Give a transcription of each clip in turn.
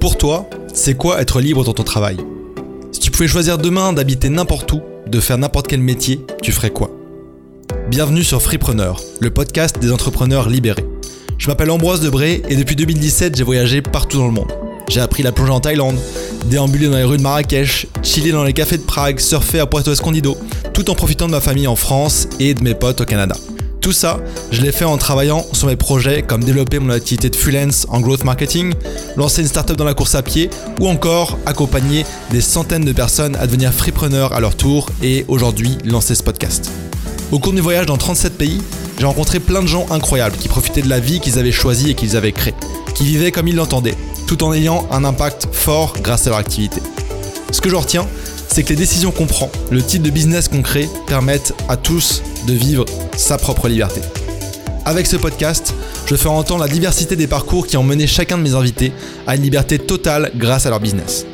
Pour toi, c'est quoi être libre dans ton travail? Si tu pouvais choisir demain d'habiter n'importe où, de faire n'importe quel métier, tu ferais quoi? Bienvenue sur Freepreneur, le podcast des entrepreneurs libérés. Je m'appelle Ambroise Debré et depuis 2017, j'ai voyagé partout dans le monde. J'ai appris la plongée en Thaïlande, déambulé dans les rues de Marrakech, chillé dans les cafés de Prague, surfé à Puerto Escondido, tout en profitant de ma famille en France et de mes potes au Canada. Tout ça, je l'ai fait en travaillant sur mes projets comme développer mon activité de freelance en growth marketing, lancer une startup dans la course à pied ou encore accompagner des centaines de personnes à devenir freepreneurs à leur tour et aujourd'hui lancer ce podcast. Au cours du voyage dans 37 pays, j'ai rencontré plein de gens incroyables qui profitaient de la vie qu'ils avaient choisie et qu'ils avaient créée, qui vivaient comme ils l'entendaient, tout en ayant un impact fort grâce à leur activité. Ce que je retiens, c'est que les décisions qu'on prend, le type de business qu'on crée, permettent à tous de vivre sa propre liberté. Avec ce podcast, je ferai entendre la diversité des parcours qui ont mené chacun de mes invités à une liberté totale grâce à leur business.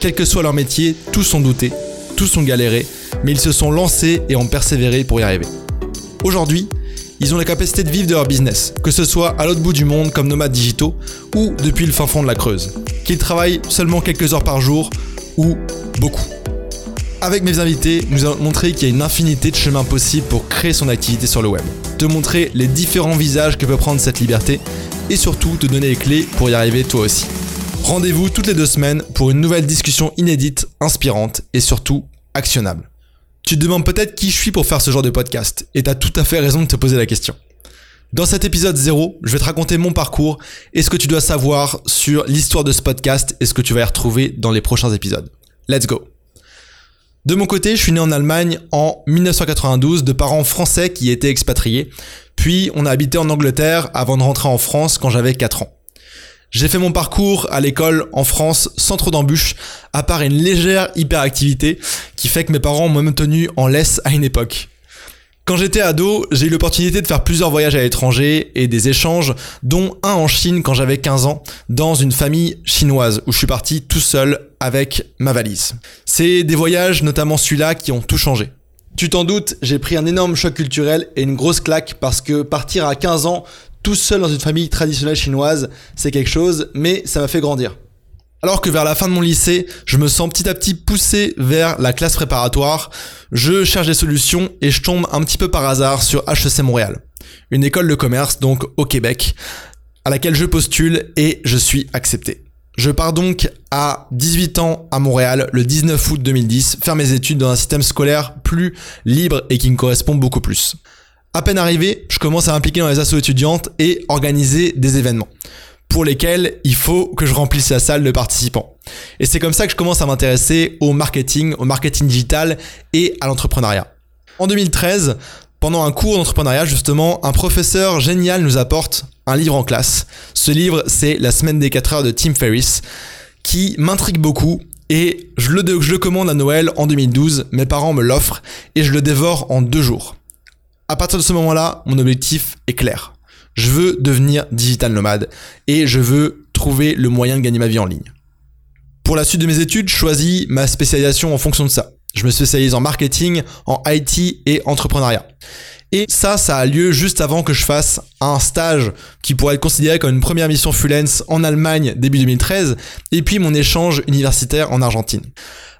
Quel que soit leur métier, tous ont douté, tous ont galéré, mais ils se sont lancés et ont persévéré pour y arriver. Aujourd'hui, ils ont la capacité de vivre de leur business, que ce soit à l'autre bout du monde comme nomades digitaux ou depuis le fin fond de la Creuse. Qu'ils travaillent seulement quelques heures par jour ou beaucoup. Avec mes invités, nous allons montrer qu'il y a une infinité de chemins possibles pour créer son activité sur le web. Te montrer les différents visages que peut prendre cette liberté et surtout te donner les clés pour y arriver toi aussi. Rendez-vous toutes les deux semaines pour une nouvelle discussion inédite, inspirante et surtout actionnable. Tu te demandes peut-être qui je suis pour faire ce genre de podcast et t'as tout à fait raison de te poser la question. Dans cet épisode 0, je vais te raconter mon parcours et ce que tu dois savoir sur l'histoire de ce podcast et ce que tu vas y retrouver dans les prochains épisodes. Let's go de mon côté, je suis né en Allemagne en 1992 de parents français qui étaient expatriés. Puis on a habité en Angleterre avant de rentrer en France quand j'avais 4 ans. J'ai fait mon parcours à l'école en France sans trop d'embûches, à part une légère hyperactivité qui fait que mes parents m'ont même tenu en laisse à une époque. Quand j'étais ado, j'ai eu l'opportunité de faire plusieurs voyages à l'étranger et des échanges, dont un en Chine quand j'avais 15 ans, dans une famille chinoise, où je suis parti tout seul avec ma valise. C'est des voyages, notamment celui-là, qui ont tout changé. Tu t'en doutes, j'ai pris un énorme choc culturel et une grosse claque parce que partir à 15 ans tout seul dans une famille traditionnelle chinoise, c'est quelque chose, mais ça m'a fait grandir. Alors que vers la fin de mon lycée, je me sens petit à petit poussé vers la classe préparatoire, je cherche des solutions et je tombe un petit peu par hasard sur HEC Montréal, une école de commerce donc au Québec, à laquelle je postule et je suis accepté. Je pars donc à 18 ans à Montréal le 19 août 2010 faire mes études dans un système scolaire plus libre et qui me correspond beaucoup plus. À peine arrivé, je commence à m'impliquer dans les assos étudiantes et organiser des événements pour lesquels il faut que je remplisse la salle de participants. Et c'est comme ça que je commence à m'intéresser au marketing, au marketing digital et à l'entrepreneuriat. En 2013, pendant un cours d'entrepreneuriat, justement, un professeur génial nous apporte un livre en classe. Ce livre, c'est La semaine des 4 heures de Tim Ferriss, qui m'intrigue beaucoup et je le, je le commande à Noël en 2012, mes parents me l'offrent et je le dévore en deux jours. À partir de ce moment-là, mon objectif est clair. Je veux devenir digital nomade et je veux trouver le moyen de gagner ma vie en ligne. Pour la suite de mes études, je choisis ma spécialisation en fonction de ça. Je me spécialise en marketing, en IT et entrepreneuriat. Et ça, ça a lieu juste avant que je fasse un stage qui pourrait être considéré comme une première mission freelance en Allemagne début 2013, et puis mon échange universitaire en Argentine.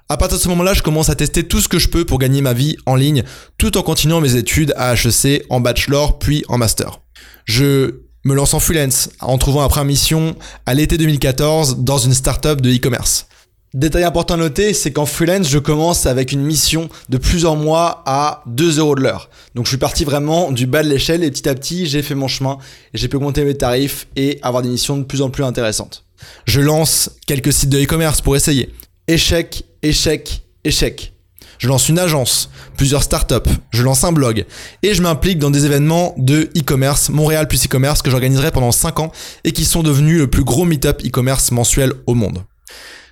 À partir de ce moment-là, je commence à tester tout ce que je peux pour gagner ma vie en ligne, tout en continuant mes études à HEC, en bachelor, puis en master. Je me lance en freelance en trouvant après mission à l'été 2014 dans une startup de e-commerce. Détail important à noter, c'est qu'en freelance, je commence avec une mission de plusieurs mois à 2 euros de l'heure. Donc je suis parti vraiment du bas de l'échelle et petit à petit, j'ai fait mon chemin et j'ai pu augmenter mes tarifs et avoir des missions de plus en plus intéressantes. Je lance quelques sites de e-commerce pour essayer. Échec, échec, échec. Je lance une agence, plusieurs startups, je lance un blog et je m'implique dans des événements de e-commerce, Montréal plus e-commerce que j'organiserai pendant 5 ans et qui sont devenus le plus gros meet-up e-commerce mensuel au monde.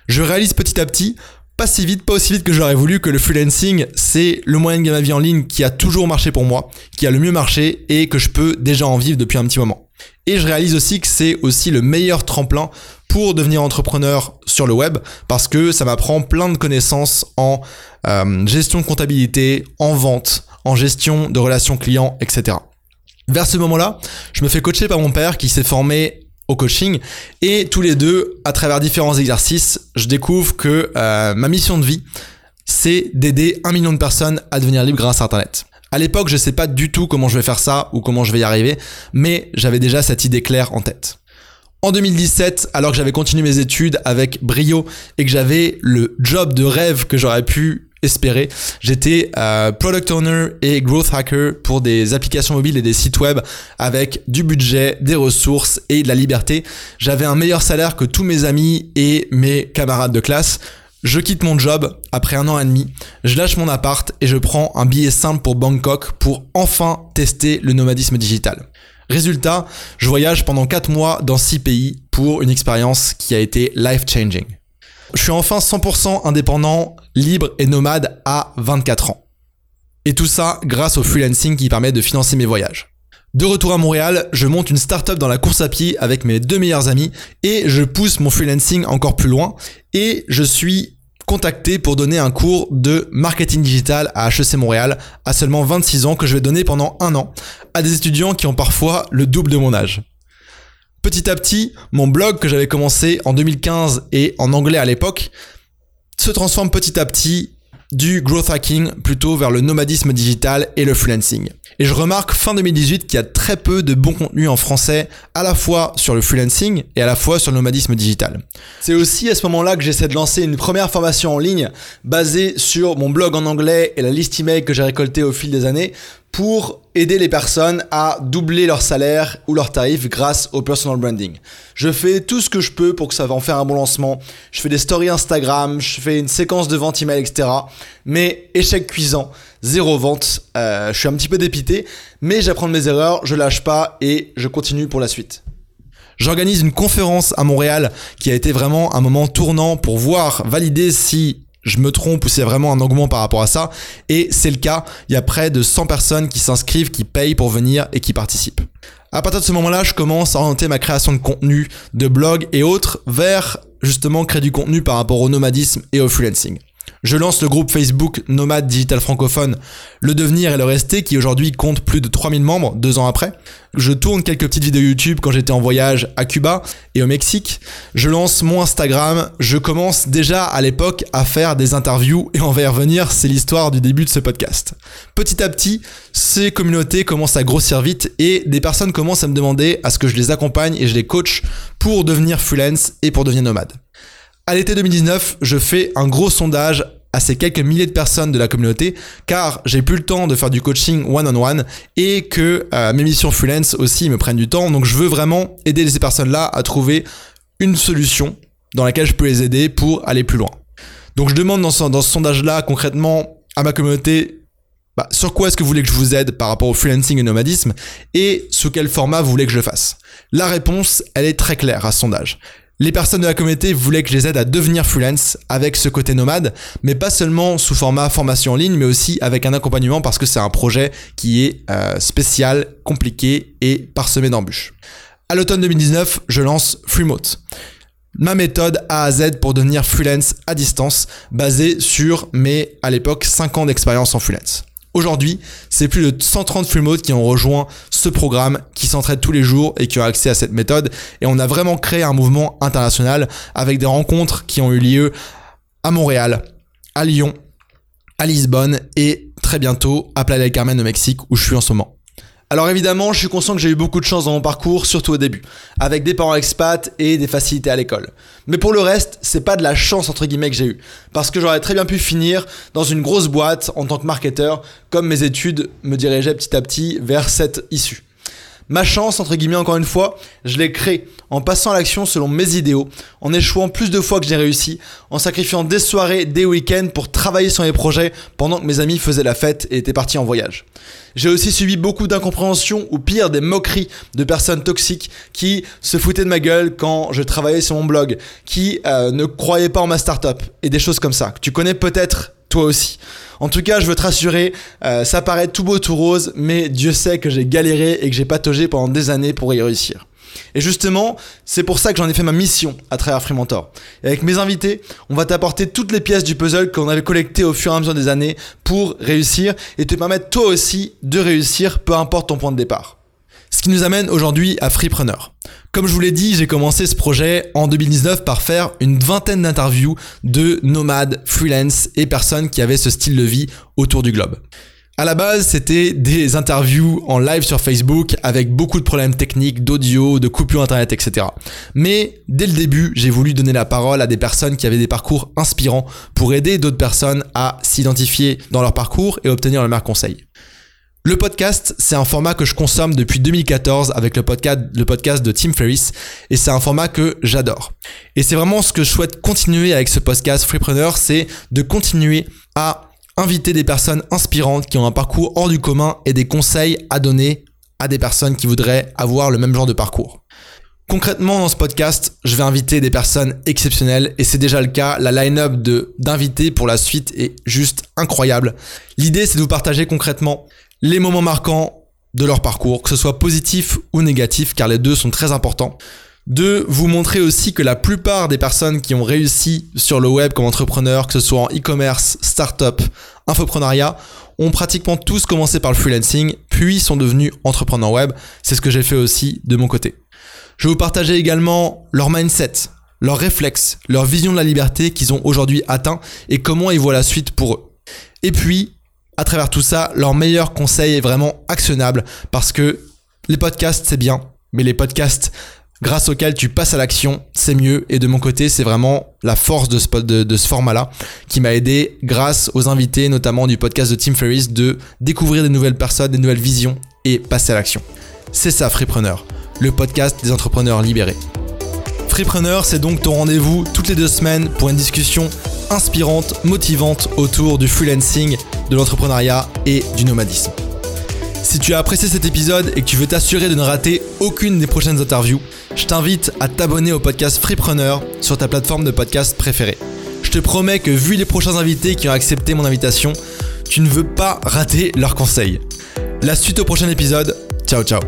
Je réalise petit à petit, pas si vite, pas aussi vite que j'aurais voulu que le freelancing, c'est le moyen de gagner ma vie en ligne qui a toujours marché pour moi, qui a le mieux marché et que je peux déjà en vivre depuis un petit moment. Et je réalise aussi que c'est aussi le meilleur tremplin pour devenir entrepreneur sur le web parce que ça m'apprend plein de connaissances en euh, gestion de comptabilité, en vente, en gestion de relations clients, etc. Vers ce moment-là, je me fais coacher par mon père qui s'est formé au coaching et tous les deux, à travers différents exercices, je découvre que euh, ma mission de vie, c'est d'aider un million de personnes à devenir libres grâce à Internet. À l'époque, je sais pas du tout comment je vais faire ça ou comment je vais y arriver, mais j'avais déjà cette idée claire en tête. En 2017, alors que j'avais continué mes études avec brio et que j'avais le job de rêve que j'aurais pu espérer, j'étais euh, product owner et growth hacker pour des applications mobiles et des sites web avec du budget, des ressources et de la liberté. J'avais un meilleur salaire que tous mes amis et mes camarades de classe. Je quitte mon job après un an et demi, je lâche mon appart et je prends un billet simple pour Bangkok pour enfin tester le nomadisme digital. Résultat, je voyage pendant 4 mois dans 6 pays pour une expérience qui a été life-changing. Je suis enfin 100% indépendant, libre et nomade à 24 ans. Et tout ça grâce au freelancing qui permet de financer mes voyages. De retour à Montréal, je monte une startup dans la course à pied avec mes deux meilleurs amis et je pousse mon freelancing encore plus loin et je suis contacté pour donner un cours de marketing digital à HEC Montréal à seulement 26 ans que je vais donner pendant un an à des étudiants qui ont parfois le double de mon âge. Petit à petit, mon blog que j'avais commencé en 2015 et en anglais à l'époque se transforme petit à petit du growth hacking plutôt vers le nomadisme digital et le freelancing. Et je remarque fin 2018 qu'il y a très peu de bons contenus en français, à la fois sur le freelancing et à la fois sur le nomadisme digital. C'est aussi à ce moment-là que j'essaie de lancer une première formation en ligne basée sur mon blog en anglais et la liste email que j'ai récoltée au fil des années pour aider les personnes à doubler leur salaire ou leur tarif grâce au personal branding. Je fais tout ce que je peux pour que ça va en faire un bon lancement. Je fais des stories Instagram, je fais une séquence de vente email, etc. Mais échec cuisant, zéro vente. Euh, je suis un petit peu dépité, mais j'apprends de mes erreurs, je lâche pas et je continue pour la suite. J'organise une conférence à Montréal qui a été vraiment un moment tournant pour voir, valider si je me trompe ou s'il vraiment un engouement par rapport à ça. Et c'est le cas, il y a près de 100 personnes qui s'inscrivent, qui payent pour venir et qui participent. À partir de ce moment-là, je commence à orienter ma création de contenu, de blog et autres vers justement créer du contenu par rapport au nomadisme et au freelancing. Je lance le groupe Facebook Nomade Digital Francophone, le devenir et le rester, qui aujourd'hui compte plus de 3000 membres deux ans après. Je tourne quelques petites vidéos YouTube quand j'étais en voyage à Cuba et au Mexique. Je lance mon Instagram. Je commence déjà à l'époque à faire des interviews et on va y revenir. C'est l'histoire du début de ce podcast. Petit à petit, ces communautés commencent à grossir vite et des personnes commencent à me demander à ce que je les accompagne et je les coach pour devenir freelance et pour devenir nomade. À l'été 2019, je fais un gros sondage à ces quelques milliers de personnes de la communauté car j'ai plus le temps de faire du coaching one-on-one et que euh, mes missions freelance aussi me prennent du temps. Donc je veux vraiment aider ces personnes-là à trouver une solution dans laquelle je peux les aider pour aller plus loin. Donc je demande dans ce, sondage-là concrètement à ma communauté bah, sur quoi est-ce que vous voulez que je vous aide par rapport au freelancing et nomadisme et sous quel format vous voulez que je le fasse? La réponse, elle est très claire à ce sondage. Les personnes de la communauté voulaient que je les aide à devenir freelance avec ce côté nomade, mais pas seulement sous format formation en ligne, mais aussi avec un accompagnement parce que c'est un projet qui est euh, spécial, compliqué et parsemé d'embûches. À l'automne 2019, je lance Freemote. Ma méthode A à Z pour devenir freelance à distance, basée sur mes, à l'époque, 5 ans d'expérience en freelance. Aujourd'hui, c'est plus de 130 freemodes qui ont rejoint ce programme, qui s'entraident tous les jours et qui ont accès à cette méthode. Et on a vraiment créé un mouvement international avec des rencontres qui ont eu lieu à Montréal, à Lyon, à Lisbonne et très bientôt à Playa del Carmen au Mexique où je suis en ce moment. Alors évidemment, je suis conscient que j'ai eu beaucoup de chance dans mon parcours, surtout au début, avec des parents expats et des facilités à l'école. Mais pour le reste, c'est pas de la chance entre guillemets que j'ai eu, parce que j'aurais très bien pu finir dans une grosse boîte en tant que marketeur, comme mes études me dirigeaient petit à petit vers cette issue. Ma chance, entre guillemets, encore une fois, je l'ai créée en passant à l'action selon mes idéaux, en échouant plus de fois que j'ai réussi, en sacrifiant des soirées, des week-ends pour travailler sur mes projets pendant que mes amis faisaient la fête et étaient partis en voyage. J'ai aussi subi beaucoup d'incompréhension ou pire des moqueries de personnes toxiques qui se foutaient de ma gueule quand je travaillais sur mon blog, qui euh, ne croyaient pas en ma startup et des choses comme ça. Tu connais peut-être toi aussi. En tout cas, je veux te rassurer, euh, ça paraît tout beau, tout rose, mais Dieu sait que j'ai galéré et que j'ai pataugé pendant des années pour y réussir. Et justement, c'est pour ça que j'en ai fait ma mission à travers Free Mentor. Et avec mes invités, on va t'apporter toutes les pièces du puzzle qu'on avait collectées au fur et à mesure des années pour réussir et te permettre toi aussi de réussir, peu importe ton point de départ. Ce qui nous amène aujourd'hui à Freepreneur. Comme je vous l'ai dit, j'ai commencé ce projet en 2019 par faire une vingtaine d'interviews de nomades, freelance et personnes qui avaient ce style de vie autour du globe. À la base, c'était des interviews en live sur Facebook avec beaucoup de problèmes techniques, d'audio, de coupures internet, etc. Mais dès le début, j'ai voulu donner la parole à des personnes qui avaient des parcours inspirants pour aider d'autres personnes à s'identifier dans leur parcours et obtenir le meilleur conseil. Le podcast, c'est un format que je consomme depuis 2014 avec le podcast, le podcast de Tim Ferriss et c'est un format que j'adore. Et c'est vraiment ce que je souhaite continuer avec ce podcast Freepreneur, c'est de continuer à inviter des personnes inspirantes qui ont un parcours hors du commun et des conseils à donner à des personnes qui voudraient avoir le même genre de parcours. Concrètement, dans ce podcast, je vais inviter des personnes exceptionnelles et c'est déjà le cas. La line-up d'invités pour la suite est juste incroyable. L'idée, c'est de vous partager concrètement les moments marquants de leur parcours, que ce soit positif ou négatif, car les deux sont très importants de vous montrer aussi que la plupart des personnes qui ont réussi sur le web comme entrepreneurs, que ce soit en e-commerce, start-up, infoprenariat, ont pratiquement tous commencé par le freelancing, puis sont devenus entrepreneurs web. C'est ce que j'ai fait aussi de mon côté. Je vais vous partager également leur mindset, leurs réflexes, leur vision de la liberté qu'ils ont aujourd'hui atteint et comment ils voient la suite pour eux. Et puis, à travers tout ça, leur meilleur conseil est vraiment actionnable parce que les podcasts, c'est bien, mais les podcasts grâce auquel tu passes à l'action, c'est mieux. Et de mon côté, c'est vraiment la force de ce, de, ce format-là qui m'a aidé, grâce aux invités, notamment du podcast de Tim Ferriss, de découvrir des nouvelles personnes, des nouvelles visions et passer à l'action. C'est ça, Freepreneur, le podcast des entrepreneurs libérés. Freepreneur, c'est donc ton rendez-vous toutes les deux semaines pour une discussion inspirante, motivante autour du freelancing, de l'entrepreneuriat et du nomadisme. Si tu as apprécié cet épisode et que tu veux t'assurer de ne rater aucune des prochaines interviews, je t'invite à t'abonner au podcast Freepreneur sur ta plateforme de podcast préférée. Je te promets que vu les prochains invités qui ont accepté mon invitation, tu ne veux pas rater leurs conseils. La suite au prochain épisode. Ciao ciao